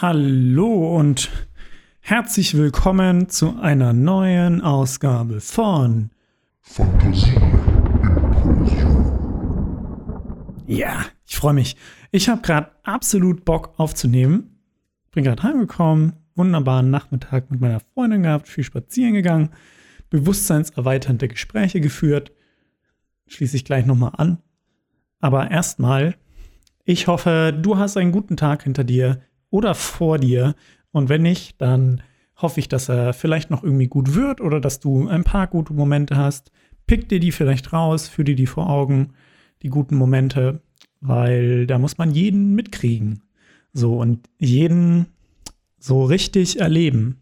Hallo und herzlich willkommen zu einer neuen Ausgabe von Fantasie Impulsion. Ja, ich freue mich. Ich habe gerade absolut Bock aufzunehmen. Bin gerade heimgekommen, wunderbaren Nachmittag mit meiner Freundin gehabt, viel spazieren gegangen, bewusstseinserweiternde Gespräche geführt. Schließe ich gleich nochmal an. Aber erstmal, ich hoffe, du hast einen guten Tag hinter dir oder vor dir. Und wenn nicht, dann hoffe ich, dass er vielleicht noch irgendwie gut wird oder dass du ein paar gute Momente hast. Pick dir die vielleicht raus, führ dir die vor Augen, die guten Momente, weil da muss man jeden mitkriegen. So und jeden so richtig erleben.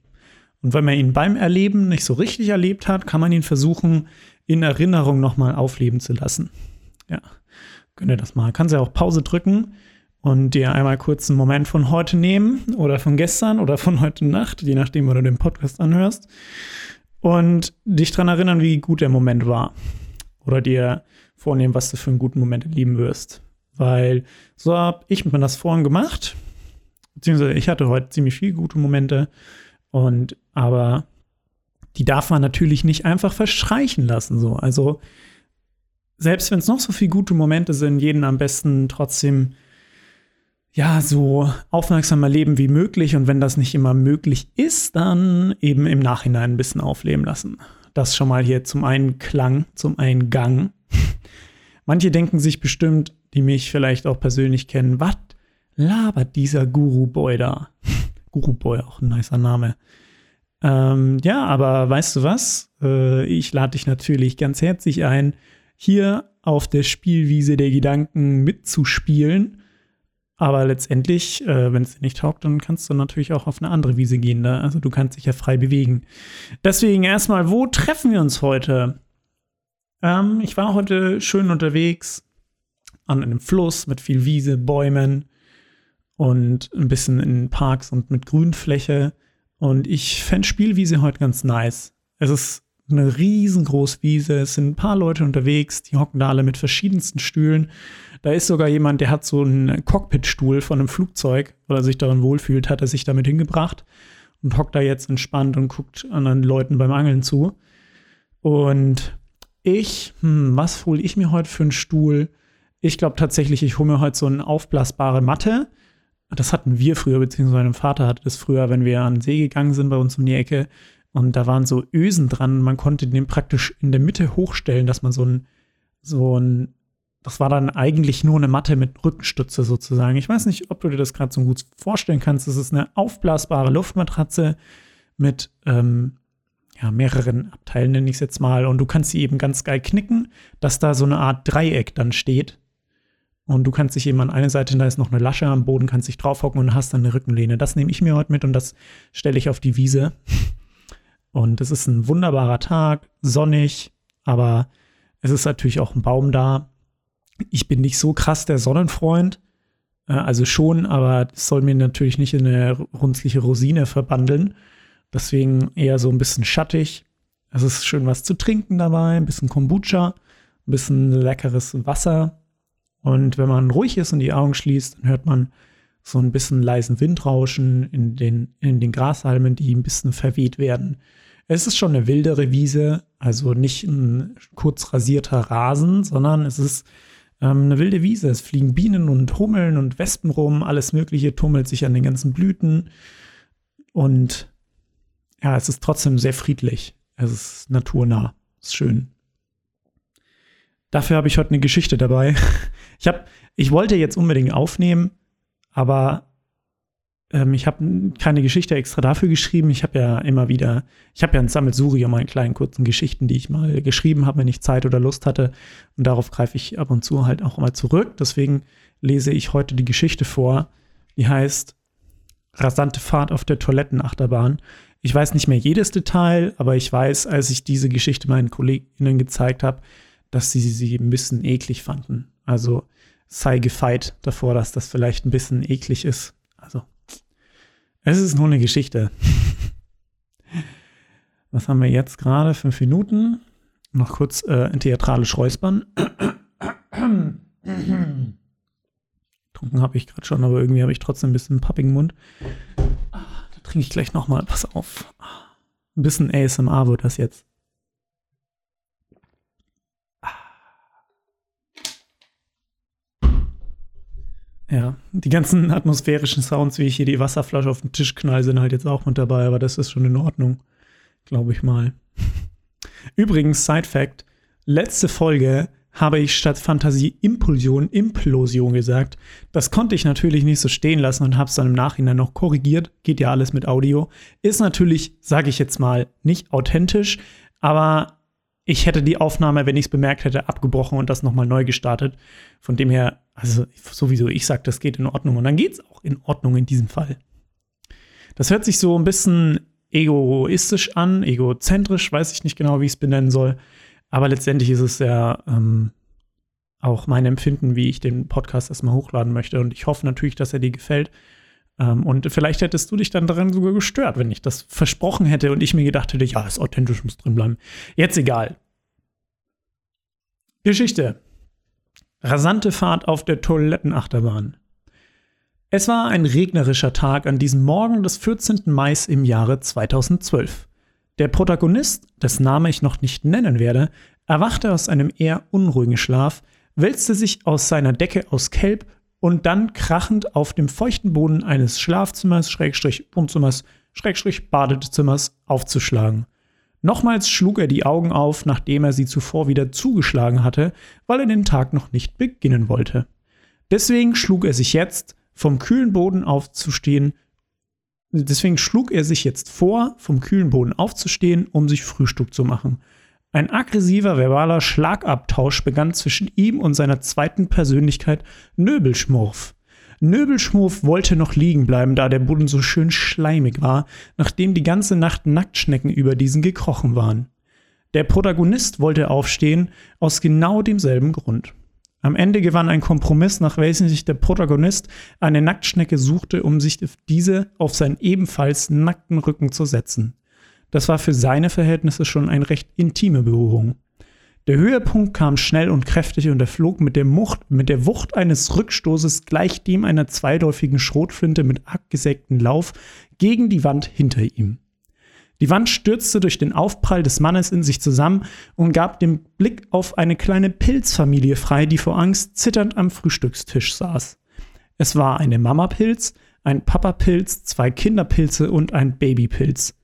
Und wenn man ihn beim Erleben nicht so richtig erlebt hat, kann man ihn versuchen, in Erinnerung nochmal aufleben zu lassen. Ja, könnt ihr das mal. Kannst ja auch Pause drücken und dir einmal kurz einen Moment von heute nehmen oder von gestern oder von heute Nacht, je nachdem, wo du den Podcast anhörst, und dich daran erinnern, wie gut der Moment war. Oder dir vornehmen, was du für einen guten Moment erleben wirst. Weil so habe ich mir das vorhin gemacht. Beziehungsweise ich hatte heute ziemlich viele gute Momente. Und aber die darf man natürlich nicht einfach verstreichen lassen. So. Also selbst wenn es noch so viele gute Momente sind, jeden am besten trotzdem ja, so aufmerksam erleben wie möglich und wenn das nicht immer möglich ist, dann eben im Nachhinein ein bisschen aufleben lassen. Das schon mal hier zum Einklang, zum Eingang. Manche denken sich bestimmt, die mich vielleicht auch persönlich kennen, was labert dieser Guru-Boy da? Guru-Boy, auch ein nicer Name. Ähm, ja, aber weißt du was? Äh, ich lade dich natürlich ganz herzlich ein, hier auf der Spielwiese der Gedanken mitzuspielen aber letztendlich, äh, wenn es dir nicht taugt, dann kannst du natürlich auch auf eine andere Wiese gehen. Ne? Also du kannst dich ja frei bewegen. Deswegen erstmal, wo treffen wir uns heute? Ähm, ich war heute schön unterwegs an einem Fluss mit viel Wiese, Bäumen und ein bisschen in Parks und mit Grünfläche. Und ich fände Spielwiese heute ganz nice. Es ist eine riesengroße Wiese, es sind ein paar Leute unterwegs, die hocken da alle mit verschiedensten Stühlen. Da ist sogar jemand, der hat so einen Cockpitstuhl von einem Flugzeug, weil er sich darin wohlfühlt, hat er sich damit hingebracht und hockt da jetzt entspannt und guckt anderen Leuten beim Angeln zu. Und ich, hm, was hole ich mir heute für einen Stuhl? Ich glaube tatsächlich, ich hole mir heute so eine aufblasbare Matte. Das hatten wir früher, beziehungsweise mein Vater hatte das früher, wenn wir an den See gegangen sind bei uns um die Ecke. Und da waren so Ösen dran. Man konnte den praktisch in der Mitte hochstellen, dass man so ein, so ein, das war dann eigentlich nur eine Matte mit Rückenstütze sozusagen. Ich weiß nicht, ob du dir das gerade so gut vorstellen kannst. Das ist eine aufblasbare Luftmatratze mit ähm, ja, mehreren Abteilen, nenne ich es jetzt mal. Und du kannst sie eben ganz geil knicken, dass da so eine Art Dreieck dann steht. Und du kannst dich eben an eine Seite, da ist noch eine Lasche am Boden, kannst dich draufhocken und hast dann eine Rückenlehne. Das nehme ich mir heute mit und das stelle ich auf die Wiese. Und es ist ein wunderbarer Tag, sonnig, aber es ist natürlich auch ein Baum da. Ich bin nicht so krass der Sonnenfreund, äh, also schon, aber es soll mir natürlich nicht in eine runzliche Rosine verbandeln. Deswegen eher so ein bisschen schattig. Es ist schön was zu trinken dabei, ein bisschen Kombucha, ein bisschen leckeres Wasser. Und wenn man ruhig ist und die Augen schließt, dann hört man so ein bisschen leisen Windrauschen in den, in den Grashalmen, die ein bisschen verweht werden. Es ist schon eine wildere Wiese, also nicht ein kurz rasierter Rasen, sondern es ist ähm, eine wilde Wiese. Es fliegen Bienen und Hummeln und Wespen rum, alles Mögliche tummelt sich an den ganzen Blüten. Und ja, es ist trotzdem sehr friedlich. Es ist naturnah. Es ist schön. Dafür habe ich heute eine Geschichte dabei. Ich, hab, ich wollte jetzt unbedingt aufnehmen, aber ähm, ich habe keine Geschichte extra dafür geschrieben. Ich habe ja immer wieder, ich habe ja ein Sammelsurium an kleinen kurzen Geschichten, die ich mal geschrieben habe, wenn ich Zeit oder Lust hatte. Und darauf greife ich ab und zu halt auch mal zurück. Deswegen lese ich heute die Geschichte vor, die heißt Rasante Fahrt auf der Toilettenachterbahn. Ich weiß nicht mehr jedes Detail, aber ich weiß, als ich diese Geschichte meinen Kolleginnen gezeigt habe, dass sie sie ein bisschen eklig fanden. Also sei gefeit davor, dass das vielleicht ein bisschen eklig ist. Also es ist nur eine Geschichte. Was haben wir jetzt gerade? Fünf Minuten. Noch kurz äh, ein theatralisch räuspern. Trunken habe ich gerade schon, aber irgendwie habe ich trotzdem ein bisschen pappigen Mund. Ah, da trinke ich gleich nochmal. Pass auf. Ein bisschen ASMR wird das jetzt. Ja, die ganzen atmosphärischen Sounds, wie ich hier die Wasserflasche auf den Tisch knall, sind halt jetzt auch mit dabei, aber das ist schon in Ordnung, glaube ich mal. Übrigens, Side Fact: Letzte Folge habe ich statt Fantasie Impulsion, Implosion gesagt. Das konnte ich natürlich nicht so stehen lassen und habe es dann im Nachhinein noch korrigiert. Geht ja alles mit Audio. Ist natürlich, sage ich jetzt mal, nicht authentisch, aber ich hätte die Aufnahme, wenn ich es bemerkt hätte, abgebrochen und das nochmal neu gestartet. Von dem her, also sowieso, ich sage, das geht in Ordnung und dann geht es auch in Ordnung in diesem Fall. Das hört sich so ein bisschen egoistisch an, egozentrisch, weiß ich nicht genau, wie ich es benennen soll. Aber letztendlich ist es ja ähm, auch mein Empfinden, wie ich den Podcast erstmal hochladen möchte. Und ich hoffe natürlich, dass er dir gefällt. Ähm, und vielleicht hättest du dich dann daran sogar gestört, wenn ich das versprochen hätte und ich mir gedacht hätte, ja, ist authentisch, muss drin bleiben. Jetzt egal. Geschichte. Rasante Fahrt auf der Toilettenachterbahn. Es war ein regnerischer Tag an diesem Morgen des 14. Mai im Jahre 2012. Der Protagonist, dessen Name ich noch nicht nennen werde, erwachte aus einem eher unruhigen Schlaf, wälzte sich aus seiner Decke aus Kelb und dann krachend auf dem feuchten Boden eines Schlafzimmers, Schrägstrich Wohnzimmers, Schrägstrich Badezimmers aufzuschlagen. Nochmals schlug er die Augen auf, nachdem er sie zuvor wieder zugeschlagen hatte, weil er den Tag noch nicht beginnen wollte. Deswegen schlug er sich jetzt, vom kühlen Boden aufzustehen, deswegen schlug er sich jetzt vor, vom kühlen Boden aufzustehen, um sich Frühstück zu machen. Ein aggressiver verbaler Schlagabtausch begann zwischen ihm und seiner zweiten Persönlichkeit Nöbelschmurf. Nöbelschmurf wollte noch liegen bleiben, da der Boden so schön schleimig war, nachdem die ganze Nacht Nacktschnecken über diesen gekrochen waren. Der Protagonist wollte aufstehen, aus genau demselben Grund. Am Ende gewann ein Kompromiss, nach welchem sich der Protagonist eine Nacktschnecke suchte, um sich diese auf seinen ebenfalls nackten Rücken zu setzen. Das war für seine Verhältnisse schon eine recht intime Berührung. Der Höhepunkt kam schnell und kräftig und er flog mit der, Mucht, mit der Wucht eines Rückstoßes gleich dem einer zweiläufigen Schrotflinte mit abgesägten Lauf gegen die Wand hinter ihm. Die Wand stürzte durch den Aufprall des Mannes in sich zusammen und gab den Blick auf eine kleine Pilzfamilie frei, die vor Angst zitternd am Frühstückstisch saß. Es war eine Mamapilz, ein Papapilz, zwei Kinderpilze und ein Babypilz.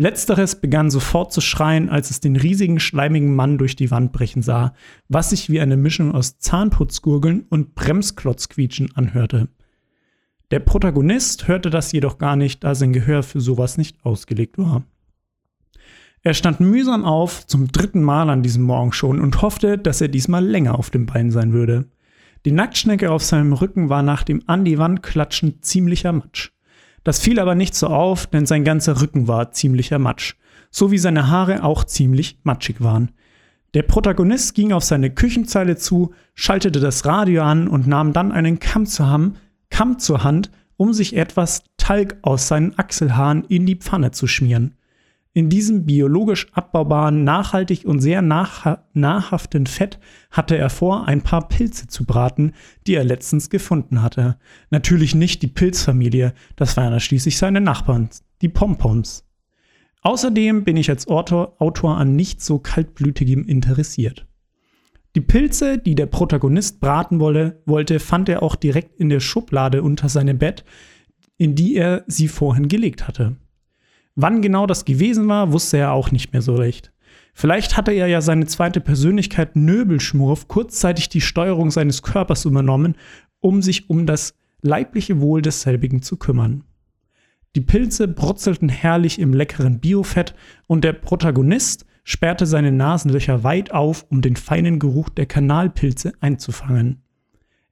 Letzteres begann sofort zu schreien, als es den riesigen, schleimigen Mann durch die Wand brechen sah, was sich wie eine Mischung aus Zahnputzgurgeln und Bremsklotzquietschen anhörte. Der Protagonist hörte das jedoch gar nicht, da sein Gehör für sowas nicht ausgelegt war. Er stand mühsam auf, zum dritten Mal an diesem Morgen schon, und hoffte, dass er diesmal länger auf dem Bein sein würde. Die Nacktschnecke auf seinem Rücken war nach dem an die Wand klatschen ziemlicher Matsch. Das fiel aber nicht so auf, denn sein ganzer Rücken war ziemlicher Matsch, so wie seine Haare auch ziemlich matschig waren. Der Protagonist ging auf seine Küchenzeile zu, schaltete das Radio an und nahm dann einen Kamm zur, Ham, Kamm zur Hand, um sich etwas Talg aus seinen Achselhaaren in die Pfanne zu schmieren. In diesem biologisch abbaubaren, nachhaltig und sehr nahrhaften Fett hatte er vor, ein paar Pilze zu braten, die er letztens gefunden hatte. Natürlich nicht die Pilzfamilie, das waren ja schließlich seine Nachbarn, die Pompoms. Außerdem bin ich als Autor, Autor an nicht so kaltblütigem interessiert. Die Pilze, die der Protagonist braten wolle, wollte, fand er auch direkt in der Schublade unter seinem Bett, in die er sie vorhin gelegt hatte. Wann genau das gewesen war, wusste er auch nicht mehr so recht. Vielleicht hatte er ja seine zweite Persönlichkeit Nöbelschmurf kurzzeitig die Steuerung seines Körpers übernommen, um sich um das leibliche Wohl desselbigen zu kümmern. Die Pilze brutzelten herrlich im leckeren Biofett und der Protagonist sperrte seine Nasenlöcher weit auf, um den feinen Geruch der Kanalpilze einzufangen.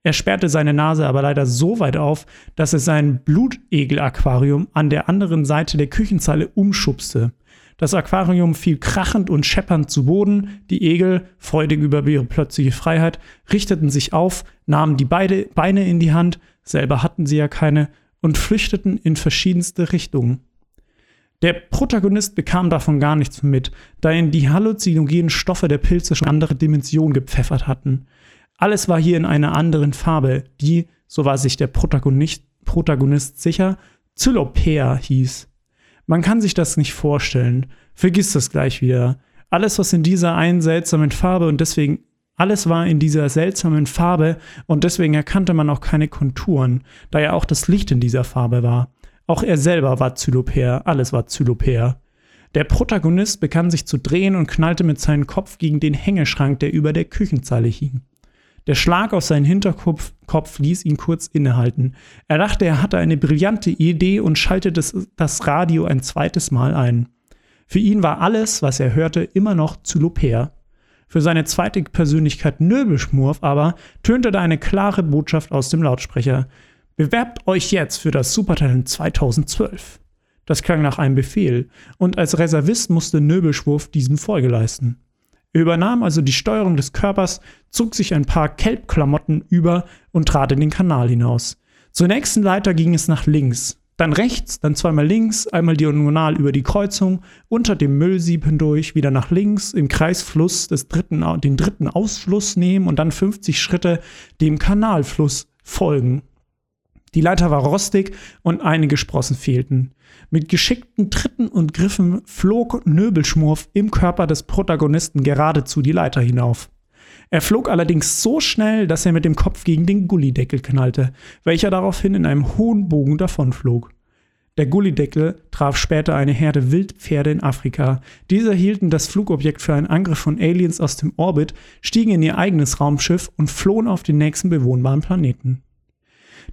Er sperrte seine Nase aber leider so weit auf, dass er sein Blutegel-Aquarium an der anderen Seite der Küchenzeile umschubste. Das Aquarium fiel krachend und scheppernd zu Boden. Die Egel, freudig über ihre plötzliche Freiheit, richteten sich auf, nahmen die beide Beine in die Hand, selber hatten sie ja keine, und flüchteten in verschiedenste Richtungen. Der Protagonist bekam davon gar nichts mit, da ihn die halluzinogenen Stoffe der Pilze schon andere Dimensionen gepfeffert hatten. Alles war hier in einer anderen Farbe, die, so war sich der Protagonist, Protagonist sicher, Zylopea hieß. Man kann sich das nicht vorstellen. Vergiss das gleich wieder. Alles, was in dieser einen seltsamen Farbe und deswegen alles war in dieser seltsamen Farbe und deswegen erkannte man auch keine Konturen, da ja auch das Licht in dieser Farbe war. Auch er selber war Zylopär, alles war Zylopär. Der Protagonist begann sich zu drehen und knallte mit seinem Kopf gegen den Hängeschrank, der über der Küchenzeile hing. Der Schlag auf seinen Hinterkopf Kopf ließ ihn kurz innehalten. Er dachte, er hatte eine brillante Idee und schaltete das, Radio ein zweites Mal ein. Für ihn war alles, was er hörte, immer noch Zylopär. Für seine zweite Persönlichkeit Nöbelschmurf aber tönte da eine klare Botschaft aus dem Lautsprecher. Bewerbt euch jetzt für das Supertalent 2012. Das klang nach einem Befehl, und als Reservist musste Nöbelschwurf diesem Folge leisten. Er übernahm also die Steuerung des Körpers, zog sich ein paar Kelbklamotten über und trat in den Kanal hinaus. Zur nächsten Leiter ging es nach links, dann rechts, dann zweimal links, einmal diagonal über die Kreuzung, unter dem Müllsieb hindurch, wieder nach links, im Kreisfluss des dritten, den dritten Ausfluss nehmen und dann 50 Schritte dem Kanalfluss folgen. Die Leiter war rostig und einige Sprossen fehlten. Mit geschickten Tritten und Griffen flog Nöbelschmurf im Körper des Protagonisten geradezu die Leiter hinauf. Er flog allerdings so schnell, dass er mit dem Kopf gegen den Gullideckel knallte, welcher daraufhin in einem hohen Bogen davonflog. Der Gullideckel traf später eine Herde Wildpferde in Afrika. Diese hielten das Flugobjekt für einen Angriff von Aliens aus dem Orbit, stiegen in ihr eigenes Raumschiff und flohen auf den nächsten bewohnbaren Planeten.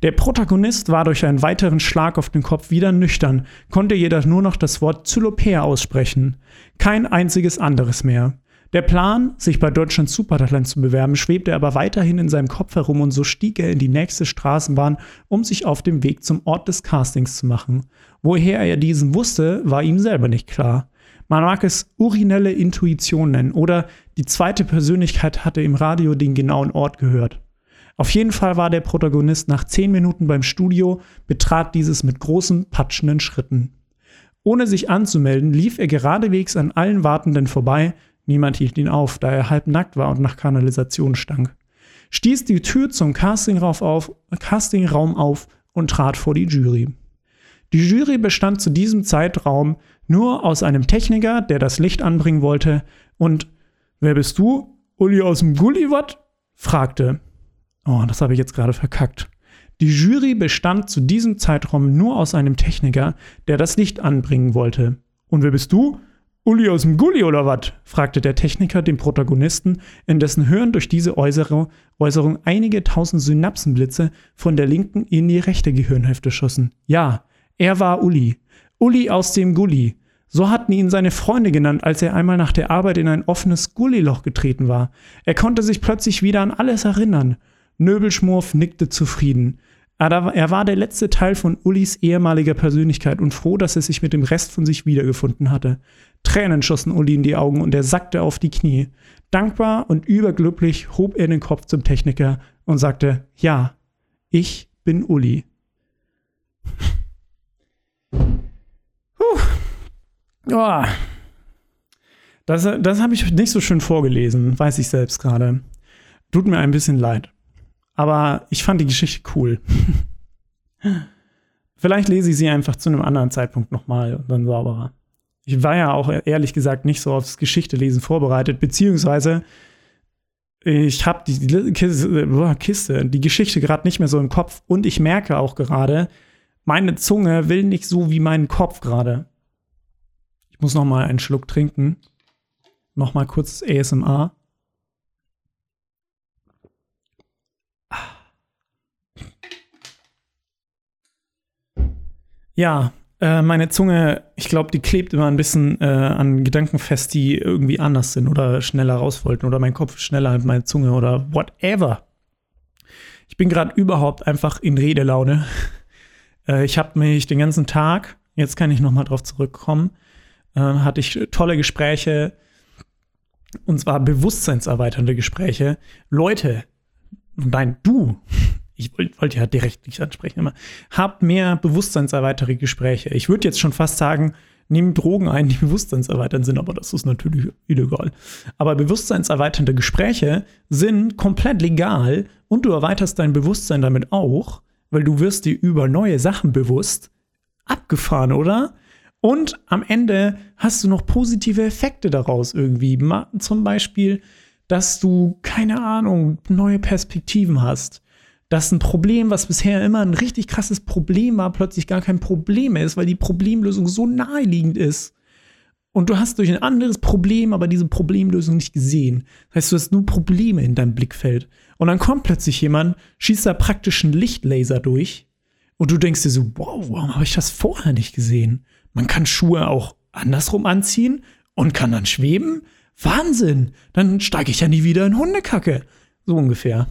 Der Protagonist war durch einen weiteren Schlag auf den Kopf wieder nüchtern, konnte jedoch nur noch das Wort Zylopär aussprechen. Kein einziges anderes mehr. Der Plan, sich bei Deutschland Supertalent zu bewerben, schwebte aber weiterhin in seinem Kopf herum und so stieg er in die nächste Straßenbahn, um sich auf dem Weg zum Ort des Castings zu machen. Woher er diesen wusste, war ihm selber nicht klar. Man mag es urinelle Intuition nennen oder die zweite Persönlichkeit hatte im Radio den genauen Ort gehört. Auf jeden Fall war der Protagonist nach zehn Minuten beim Studio, betrat dieses mit großen, patschenden Schritten. Ohne sich anzumelden, lief er geradewegs an allen Wartenden vorbei, Niemand hielt ihn auf, da er halb nackt war und nach Kanalisation stank. Stieß die Tür zum Castingraum auf, Castingraum auf und trat vor die Jury. Die Jury bestand zu diesem Zeitraum nur aus einem Techniker, der das Licht anbringen wollte, und wer bist du? Uli aus dem Gulliwatt? fragte. Oh, das habe ich jetzt gerade verkackt. Die Jury bestand zu diesem Zeitraum nur aus einem Techniker, der das Licht anbringen wollte. Und wer bist du? Uli aus dem Gulli oder was? fragte der Techniker den Protagonisten, in dessen Hirn durch diese Äußerung, Äußerung einige tausend Synapsenblitze von der linken in die rechte Gehirnhälfte schossen. Ja, er war Uli. Uli aus dem Gulli. So hatten ihn seine Freunde genannt, als er einmal nach der Arbeit in ein offenes Gulliloch getreten war. Er konnte sich plötzlich wieder an alles erinnern. Nöbelschmurf nickte zufrieden. Er war der letzte Teil von Ullis ehemaliger Persönlichkeit und froh, dass er sich mit dem Rest von sich wiedergefunden hatte. Tränen schossen Uli in die Augen und er sackte auf die Knie. Dankbar und überglücklich hob er den Kopf zum Techniker und sagte, ja, ich bin Uli. Puh. Oh. Das, das habe ich nicht so schön vorgelesen, weiß ich selbst gerade. Tut mir ein bisschen leid. Aber ich fand die Geschichte cool. Vielleicht lese ich sie einfach zu einem anderen Zeitpunkt nochmal und dann sauberer. Ich war ja auch ehrlich gesagt nicht so aufs Geschichtelesen vorbereitet, beziehungsweise ich habe die, Kiste, die Geschichte gerade nicht mehr so im Kopf und ich merke auch gerade, meine Zunge will nicht so wie mein Kopf gerade. Ich muss noch mal einen Schluck trinken. Noch mal kurz ASMR. Ja, äh, meine Zunge, ich glaube, die klebt immer ein bisschen äh, an Gedanken fest, die irgendwie anders sind oder schneller raus wollten oder mein Kopf schneller als meine Zunge oder whatever. Ich bin gerade überhaupt einfach in Redelaune. Äh, ich habe mich den ganzen Tag, jetzt kann ich noch mal drauf zurückkommen, äh, hatte ich tolle Gespräche und zwar bewusstseinserweiternde Gespräche. Leute, nein, du ich wollte wollt ja direkt nicht ansprechen, immer, habt mehr bewusstseinserweiterte Gespräche. Ich würde jetzt schon fast sagen, nehmen Drogen ein, die bewusstseinserweiternd sind, aber das ist natürlich illegal. Aber bewusstseinserweiternde Gespräche sind komplett legal und du erweiterst dein Bewusstsein damit auch, weil du wirst dir über neue Sachen bewusst. Abgefahren, oder? Und am Ende hast du noch positive Effekte daraus irgendwie. Zum Beispiel, dass du, keine Ahnung, neue Perspektiven hast dass ein Problem, was bisher immer ein richtig krasses Problem war, plötzlich gar kein Problem ist, weil die Problemlösung so naheliegend ist. Und du hast durch ein anderes Problem aber diese Problemlösung nicht gesehen. Das heißt, du hast nur Probleme in deinem Blickfeld. Und dann kommt plötzlich jemand, schießt da praktisch einen Lichtlaser durch. Und du denkst dir so, wow, warum habe ich das vorher nicht gesehen? Man kann Schuhe auch andersrum anziehen und kann dann schweben. Wahnsinn! Dann steige ich ja nie wieder in Hundekacke. So ungefähr.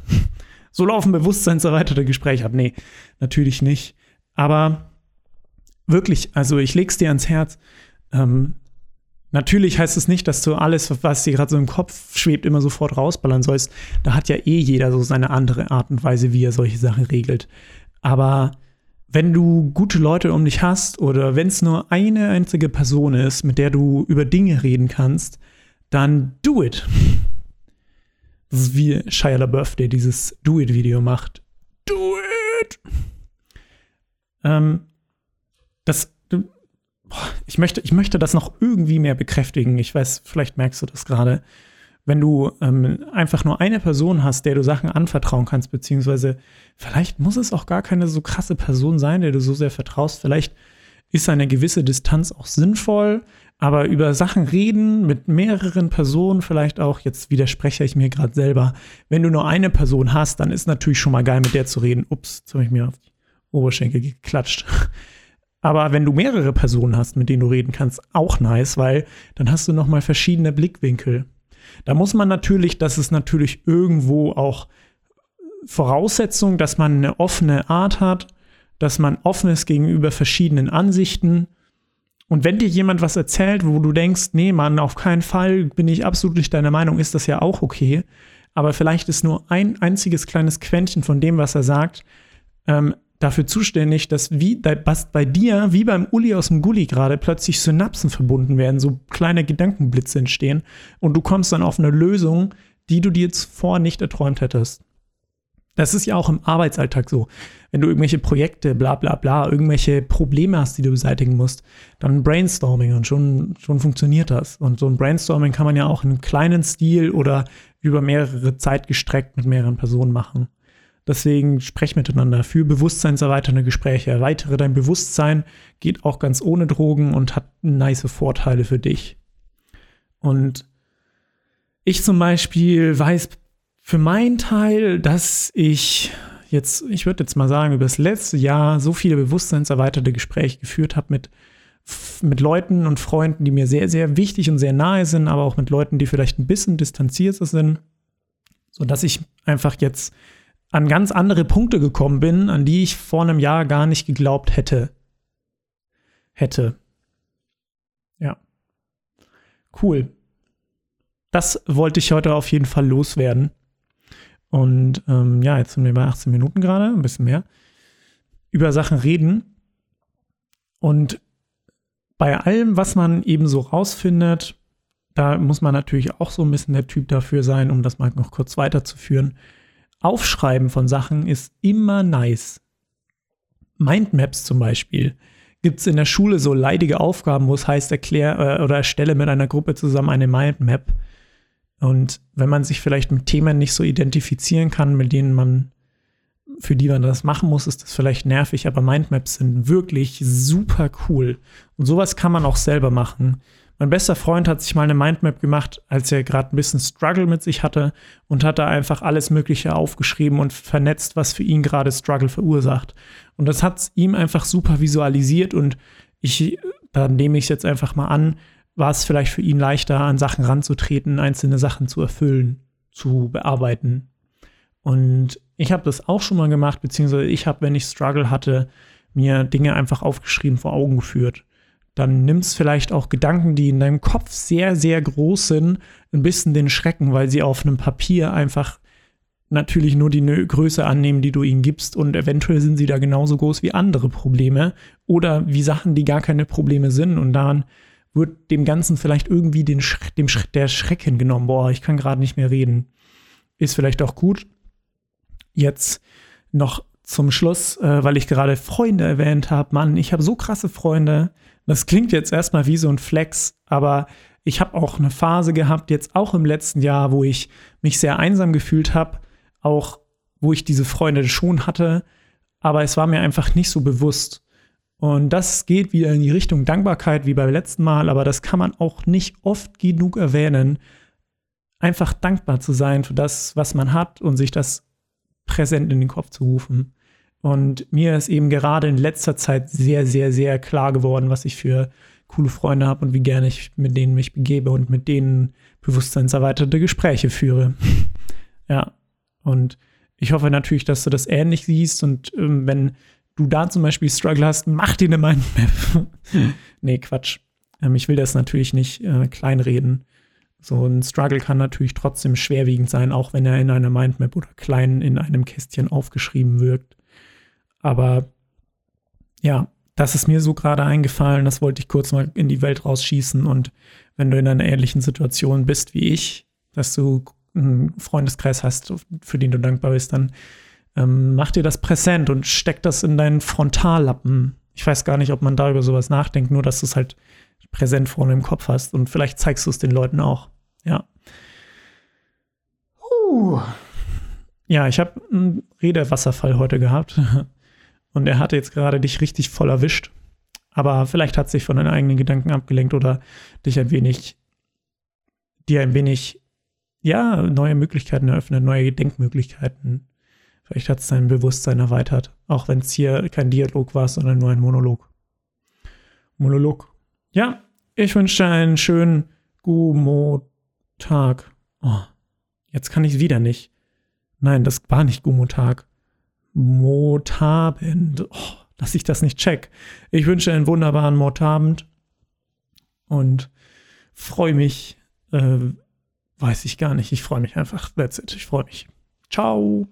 So laufen bewusstseinserweiterte Gespräche ab. Nee, natürlich nicht. Aber wirklich, also ich leg's dir ans Herz. Ähm, natürlich heißt es nicht, dass du alles, was dir gerade so im Kopf schwebt, immer sofort rausballern sollst. Da hat ja eh jeder so seine andere Art und Weise, wie er solche Sachen regelt. Aber wenn du gute Leute um dich hast oder wenn es nur eine einzige Person ist, mit der du über Dinge reden kannst, dann do it. Das ist wie Shia LaBeouf, der dieses Do-It-Video macht. Do it! Ähm, das, ich möchte, ich möchte das noch irgendwie mehr bekräftigen. Ich weiß, vielleicht merkst du das gerade. Wenn du ähm, einfach nur eine Person hast, der du Sachen anvertrauen kannst, beziehungsweise vielleicht muss es auch gar keine so krasse Person sein, der du so sehr vertraust. Vielleicht ist eine gewisse Distanz auch sinnvoll, aber über Sachen reden mit mehreren Personen, vielleicht auch, jetzt widerspreche ich mir gerade selber, wenn du nur eine Person hast, dann ist natürlich schon mal geil, mit der zu reden. Ups, jetzt habe ich mir auf die Oberschenkel geklatscht. Aber wenn du mehrere Personen hast, mit denen du reden kannst, auch nice, weil dann hast du noch mal verschiedene Blickwinkel. Da muss man natürlich, das ist natürlich irgendwo auch Voraussetzung, dass man eine offene Art hat, dass man offen ist gegenüber verschiedenen Ansichten und wenn dir jemand was erzählt, wo du denkst, nee, Mann, auf keinen Fall bin ich absolut nicht deiner Meinung, ist das ja auch okay. Aber vielleicht ist nur ein einziges kleines Quäntchen von dem, was er sagt, ähm, dafür zuständig, dass wie was bei dir, wie beim Uli aus dem Gully gerade, plötzlich Synapsen verbunden werden, so kleine Gedankenblitze entstehen und du kommst dann auf eine Lösung, die du dir zuvor nicht erträumt hättest. Das ist ja auch im Arbeitsalltag so. Wenn du irgendwelche Projekte, bla bla bla, irgendwelche Probleme hast, die du beseitigen musst, dann Brainstorming und schon, schon funktioniert das. Und so ein Brainstorming kann man ja auch in einem kleinen Stil oder über mehrere Zeit gestreckt mit mehreren Personen machen. Deswegen sprech miteinander für bewusstseinserweiternde Gespräche. Erweitere dein Bewusstsein, geht auch ganz ohne Drogen und hat nice Vorteile für dich. Und ich zum Beispiel weiß für meinen Teil, dass ich jetzt, ich würde jetzt mal sagen, über das letzte Jahr so viele bewusstseinserweiterte Gespräche geführt habe mit, mit Leuten und Freunden, die mir sehr, sehr wichtig und sehr nahe sind, aber auch mit Leuten, die vielleicht ein bisschen distanzierter sind, sodass ich einfach jetzt an ganz andere Punkte gekommen bin, an die ich vor einem Jahr gar nicht geglaubt hätte. Hätte. Ja. Cool. Das wollte ich heute auf jeden Fall loswerden. Und ähm, ja, jetzt sind wir bei 18 Minuten gerade, ein bisschen mehr, über Sachen reden. Und bei allem, was man eben so rausfindet, da muss man natürlich auch so ein bisschen der Typ dafür sein, um das mal noch kurz weiterzuführen. Aufschreiben von Sachen ist immer nice. Mindmaps zum Beispiel. Gibt es in der Schule so leidige Aufgaben, wo es heißt, erklär äh, oder erstelle mit einer Gruppe zusammen eine Mindmap. Und wenn man sich vielleicht mit Themen nicht so identifizieren kann, mit denen man, für die man das machen muss, ist das vielleicht nervig, aber Mindmaps sind wirklich super cool. Und sowas kann man auch selber machen. Mein bester Freund hat sich mal eine Mindmap gemacht, als er gerade ein bisschen Struggle mit sich hatte und hat da einfach alles Mögliche aufgeschrieben und vernetzt, was für ihn gerade Struggle verursacht. Und das hat ihm einfach super visualisiert und ich, da nehme ich es jetzt einfach mal an, war es vielleicht für ihn leichter, an Sachen ranzutreten, einzelne Sachen zu erfüllen, zu bearbeiten. Und ich habe das auch schon mal gemacht, beziehungsweise ich habe, wenn ich Struggle hatte, mir Dinge einfach aufgeschrieben vor Augen geführt. Dann nimmst vielleicht auch Gedanken, die in deinem Kopf sehr, sehr groß sind, ein bisschen den Schrecken, weil sie auf einem Papier einfach natürlich nur die Größe annehmen, die du ihnen gibst und eventuell sind sie da genauso groß wie andere Probleme oder wie Sachen, die gar keine Probleme sind und daran wird dem Ganzen vielleicht irgendwie den Sch dem Sch der Schrecken genommen. Boah, ich kann gerade nicht mehr reden. Ist vielleicht auch gut. Jetzt noch zum Schluss, äh, weil ich gerade Freunde erwähnt habe. Mann, ich habe so krasse Freunde. Das klingt jetzt erstmal wie so ein Flex, aber ich habe auch eine Phase gehabt, jetzt auch im letzten Jahr, wo ich mich sehr einsam gefühlt habe auch, wo ich diese Freunde schon hatte, aber es war mir einfach nicht so bewusst. Und das geht wieder in die Richtung Dankbarkeit wie beim letzten Mal, aber das kann man auch nicht oft genug erwähnen. Einfach dankbar zu sein für das, was man hat und sich das präsent in den Kopf zu rufen. Und mir ist eben gerade in letzter Zeit sehr, sehr, sehr klar geworden, was ich für coole Freunde habe und wie gerne ich mit denen mich begebe und mit denen bewusstseinserweiterte Gespräche führe. ja, und ich hoffe natürlich, dass du das ähnlich siehst und ähm, wenn du da zum Beispiel Struggle hast, mach dir eine Mindmap. nee, Quatsch. Ähm, ich will das natürlich nicht äh, kleinreden. So ein Struggle kann natürlich trotzdem schwerwiegend sein, auch wenn er in einer Mindmap oder klein in einem Kästchen aufgeschrieben wirkt. Aber ja, das ist mir so gerade eingefallen, das wollte ich kurz mal in die Welt rausschießen. Und wenn du in einer ähnlichen Situation bist wie ich, dass du einen Freundeskreis hast, für den du dankbar bist, dann ähm, mach dir das präsent und steck das in deinen Frontallappen. Ich weiß gar nicht, ob man da über sowas nachdenkt, nur dass du es halt präsent vorne im Kopf hast und vielleicht zeigst du es den Leuten auch. Ja. Uh. Ja, ich habe einen Redewasserfall heute gehabt und er hatte jetzt gerade dich richtig voll erwischt. Aber vielleicht hat sich von deinen eigenen Gedanken abgelenkt oder dich ein wenig, dir ein wenig ja, neue Möglichkeiten eröffnet, neue Denkmöglichkeiten. Vielleicht hat es dein Bewusstsein erweitert, auch wenn es hier kein Dialog war, sondern nur ein Monolog. Monolog. Ja, ich wünsche dir einen schönen Gumo-Tag. Oh, jetzt kann ich es wieder nicht. Nein, das war nicht Gumo-Tag. Motabend. Oh, dass ich das nicht check. Ich wünsche einen wunderbaren Motabend und freue mich, äh, Weiß ich gar nicht. Ich freue mich einfach. That's it. Ich freue mich. Ciao.